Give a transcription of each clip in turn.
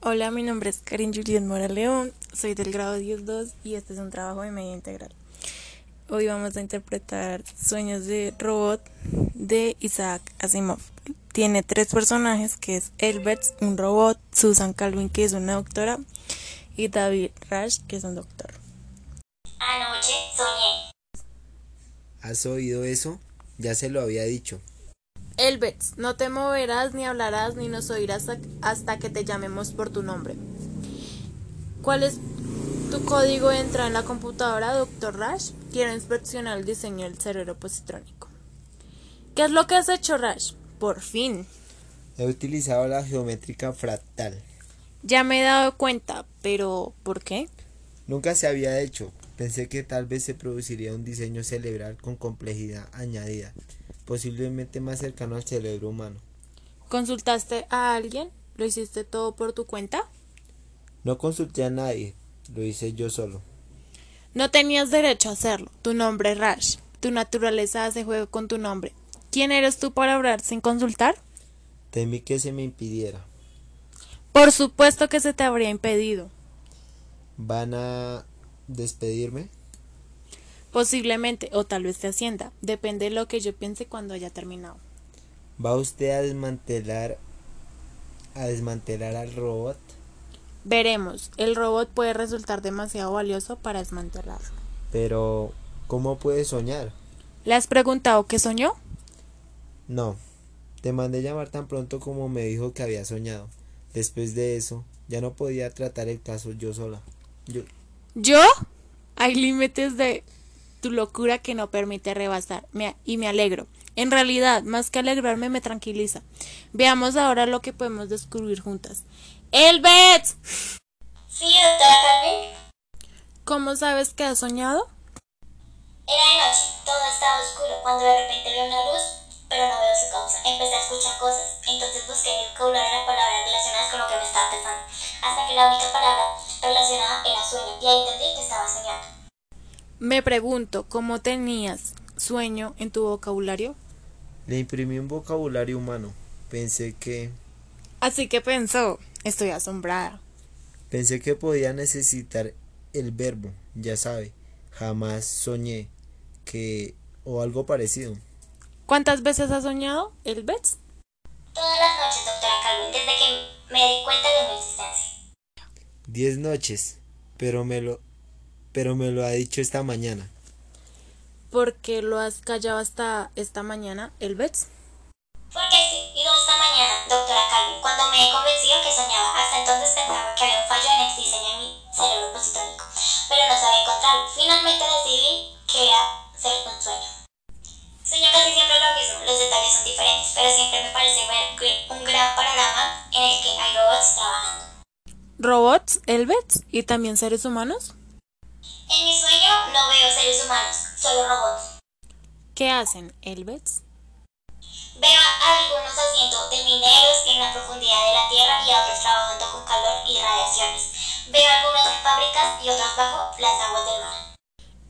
Hola, mi nombre es Karin Juliet Mora León, soy del grado 10-2 y este es un trabajo de media integral. Hoy vamos a interpretar Sueños de Robot de Isaac Asimov. Tiene tres personajes que es Elbert, un robot, Susan Calvin, que es una doctora, y David Rush, que es un doctor. Anoche soñé. ¿Has oído eso? Ya se lo había dicho. Elbets, no te moverás ni hablarás ni nos oirás hasta que te llamemos por tu nombre. ¿Cuál es tu código de entrada en la computadora, Dr. Rash? Quiero inspeccionar el diseño del cerebro positrónico. ¿Qué es lo que has hecho, Rash? Por fin. He utilizado la geométrica fractal. Ya me he dado cuenta, pero ¿por qué? Nunca se había hecho. Pensé que tal vez se produciría un diseño cerebral con complejidad añadida posiblemente más cercano al cerebro humano. ¿Consultaste a alguien? ¿Lo hiciste todo por tu cuenta? No consulté a nadie, lo hice yo solo. No tenías derecho a hacerlo. Tu nombre es Rash. Tu naturaleza hace juego con tu nombre. ¿Quién eres tú para hablar sin consultar? Temí que se me impidiera. Por supuesto que se te habría impedido. ¿Van a despedirme? Posiblemente, o tal vez te hacienda. Depende de lo que yo piense cuando haya terminado. ¿Va usted a desmantelar a desmantelar al robot? Veremos. El robot puede resultar demasiado valioso para desmantelarlo. Pero, ¿cómo puede soñar? ¿Le has preguntado qué soñó? No. Te mandé llamar tan pronto como me dijo que había soñado. Después de eso, ya no podía tratar el caso yo sola. Yo. ¿Yo? Hay límites de tu locura que no permite rebasar. y me alegro. En realidad, más que alegrarme, me tranquiliza. Veamos ahora lo que podemos descubrir juntas. ¡Elbet! Sí. ¿Cómo sabes que has soñado? Era de noche, todo estaba oscuro, cuando de repente veo una luz, pero no veo su causa. Empecé a escuchar cosas, entonces busqué en el vocabulario de palabras relacionadas con lo que me estaba pensando, hasta que la única palabra relacionada era sueño, y ahí entendí que estaba soñando. Me pregunto, ¿cómo tenías sueño en tu vocabulario? Le imprimí un vocabulario humano. Pensé que... Así que pensó, estoy asombrada. Pensé que podía necesitar el verbo, ya sabe. Jamás soñé que... o algo parecido. ¿Cuántas veces has soñado, el Bets? Todas las noches, doctora Calvin, desde que me di cuenta de mi existencia. Diez noches, pero me lo pero me lo ha dicho esta mañana. ¿Por qué lo has callado hasta esta mañana, Elbets? Porque sí, digo esta mañana, doctora Calvin, cuando me he convencido que soñaba. Hasta entonces pensaba que había un fallo en el diseño de mi cerebro positrónico, pero no sabía encontrarlo. Finalmente decidí que era ser un sueño. Sueño casi siempre lo mismo, los detalles son diferentes, pero siempre me parece ver un gran panorama en el que hay robots trabajando. ¿Robots, Elbets? ¿Y también seres humanos? En mi sueño no veo seres humanos, solo robots. ¿Qué hacen, Elbets? Veo a algunos haciendo de mineros en la profundidad de la Tierra y a otros trabajando con calor y radiaciones. Veo algunos en fábricas y otros bajo las aguas del mar.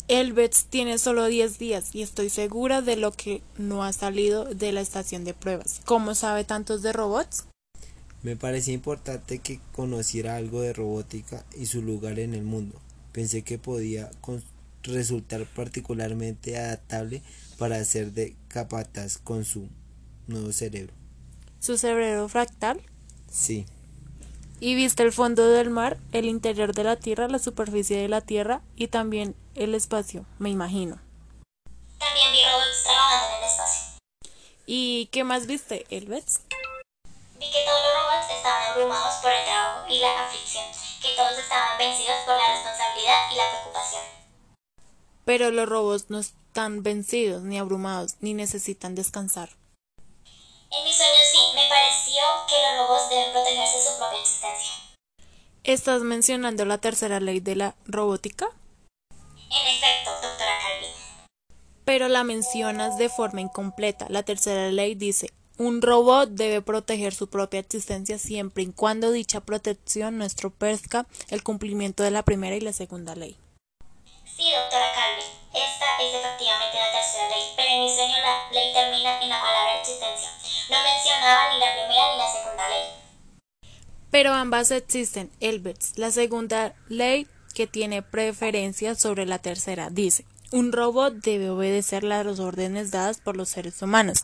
Elbets tiene solo 10 días y estoy segura de lo que no ha salido de la estación de pruebas. ¿Cómo sabe tantos de robots? Me parecía importante que conociera algo de robótica y su lugar en el mundo pensé que podía resultar particularmente adaptable para hacer de capataz con su nuevo cerebro. ¿Su cerebro fractal? Sí. ¿Y viste el fondo del mar, el interior de la Tierra, la superficie de la Tierra y también el espacio, me imagino? También vi robots trabajando en el espacio. ¿Y qué más viste, Elbets? Vi que todos los robots estaban abrumados por el trabajo y la aflicción que todos estaban vencidos por y la preocupación. Pero los robots no están vencidos, ni abrumados, ni necesitan descansar. En mis sueños sí, me pareció que los robots deben protegerse su propia existencia. ¿Estás mencionando la tercera ley de la robótica? En efecto, doctora Calvin. Pero la mencionas de forma incompleta. La tercera ley dice, un robot debe proteger su propia existencia siempre y cuando dicha protección no estropezca el cumplimiento de la primera y la segunda ley. Sí, doctora Calvi, esta es efectivamente la tercera ley, pero en mi sueño la ley termina en la palabra existencia. No mencionaba ni la primera ni la segunda ley. Pero ambas existen. Elbets, la segunda ley que tiene preferencia sobre la tercera, dice, un robot debe obedecer las órdenes dadas por los seres humanos,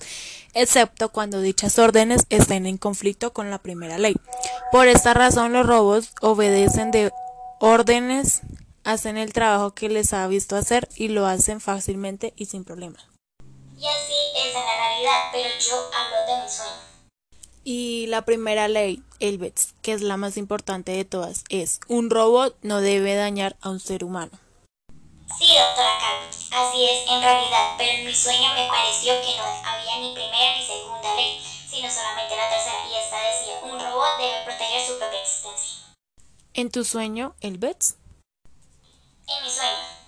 excepto cuando dichas órdenes estén en conflicto con la primera ley. Por esta razón los robots obedecen de órdenes, hacen el trabajo que les ha visto hacer y lo hacen fácilmente y sin problema. Y así es en la realidad, pero yo hablo de mi sueño. Y la primera ley, Elbets, que es la más importante de todas, es un robot no debe dañar a un ser humano. Sí, doctora Calvin, así es en realidad, pero en mi sueño me pareció que no había ni primera ni segunda ley, sino solamente la tercera, y esta decía, un robot debe proteger su propia existencia. ¿En tu sueño, Elbets? En mi sueño.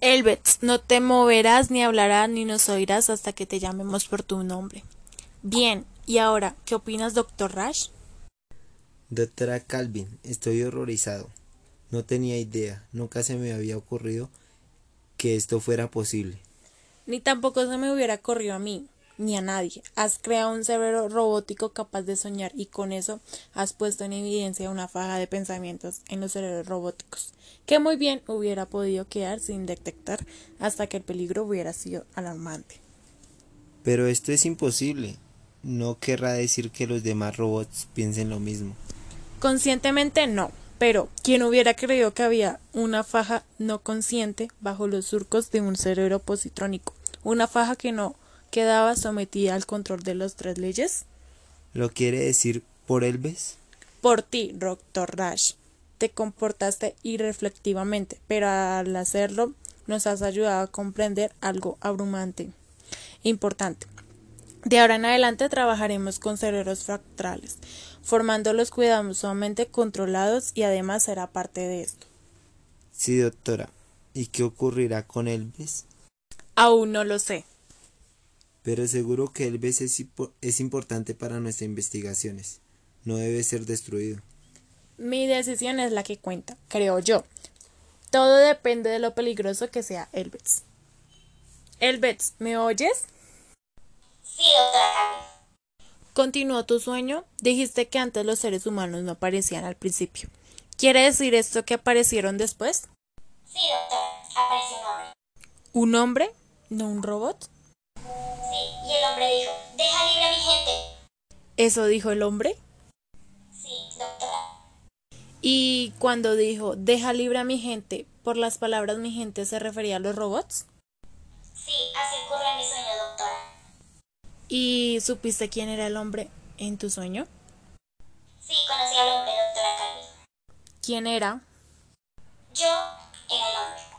Elbets, no te moverás ni hablarás ni nos oirás hasta que te llamemos por tu nombre. Bien, y ahora, ¿qué opinas, doctor Rash? Doctora Calvin, estoy horrorizado. No tenía idea, nunca se me había ocurrido que esto fuera posible. Ni tampoco se me hubiera ocurrido a mí, ni a nadie. Has creado un cerebro robótico capaz de soñar y con eso has puesto en evidencia una faja de pensamientos en los cerebros robóticos, que muy bien hubiera podido quedar sin detectar hasta que el peligro hubiera sido alarmante. Pero esto es imposible. No querrá decir que los demás robots piensen lo mismo. Conscientemente no, pero ¿quién hubiera creído que había una faja no consciente bajo los surcos de un cerebro positrónico? Una faja que no quedaba sometida al control de las tres leyes? ¿Lo quiere decir por Elves? Por ti, Doctor Rash. Te comportaste irreflectivamente, pero al hacerlo nos has ayudado a comprender algo abrumante. Importante. De ahora en adelante trabajaremos con cerebros fractales, formándolos cuidadosamente controlados y además será parte de esto. Sí, doctora. ¿Y qué ocurrirá con Elvis? Aún no lo sé. Pero seguro que Elvis es, es importante para nuestras investigaciones. No debe ser destruido. Mi decisión es la que cuenta, creo yo. Todo depende de lo peligroso que sea Elvis. Elvis, ¿me oyes? Sí, doctora. Continuó tu sueño. Dijiste que antes los seres humanos no aparecían al principio. ¿Quiere decir esto que aparecieron después? Sí, doctora. Apareció un hombre. ¿Un hombre? ¿No un robot? Sí, y el hombre dijo, deja libre a mi gente. ¿Eso dijo el hombre? Sí, doctora. Y cuando dijo, deja libre a mi gente, por las palabras mi gente se refería a los robots? Sí, así ocurrió ¿Y supiste quién era el hombre en tu sueño? Sí, conocí al hombre, doctora Carmen. ¿Quién era? Yo era el hombre.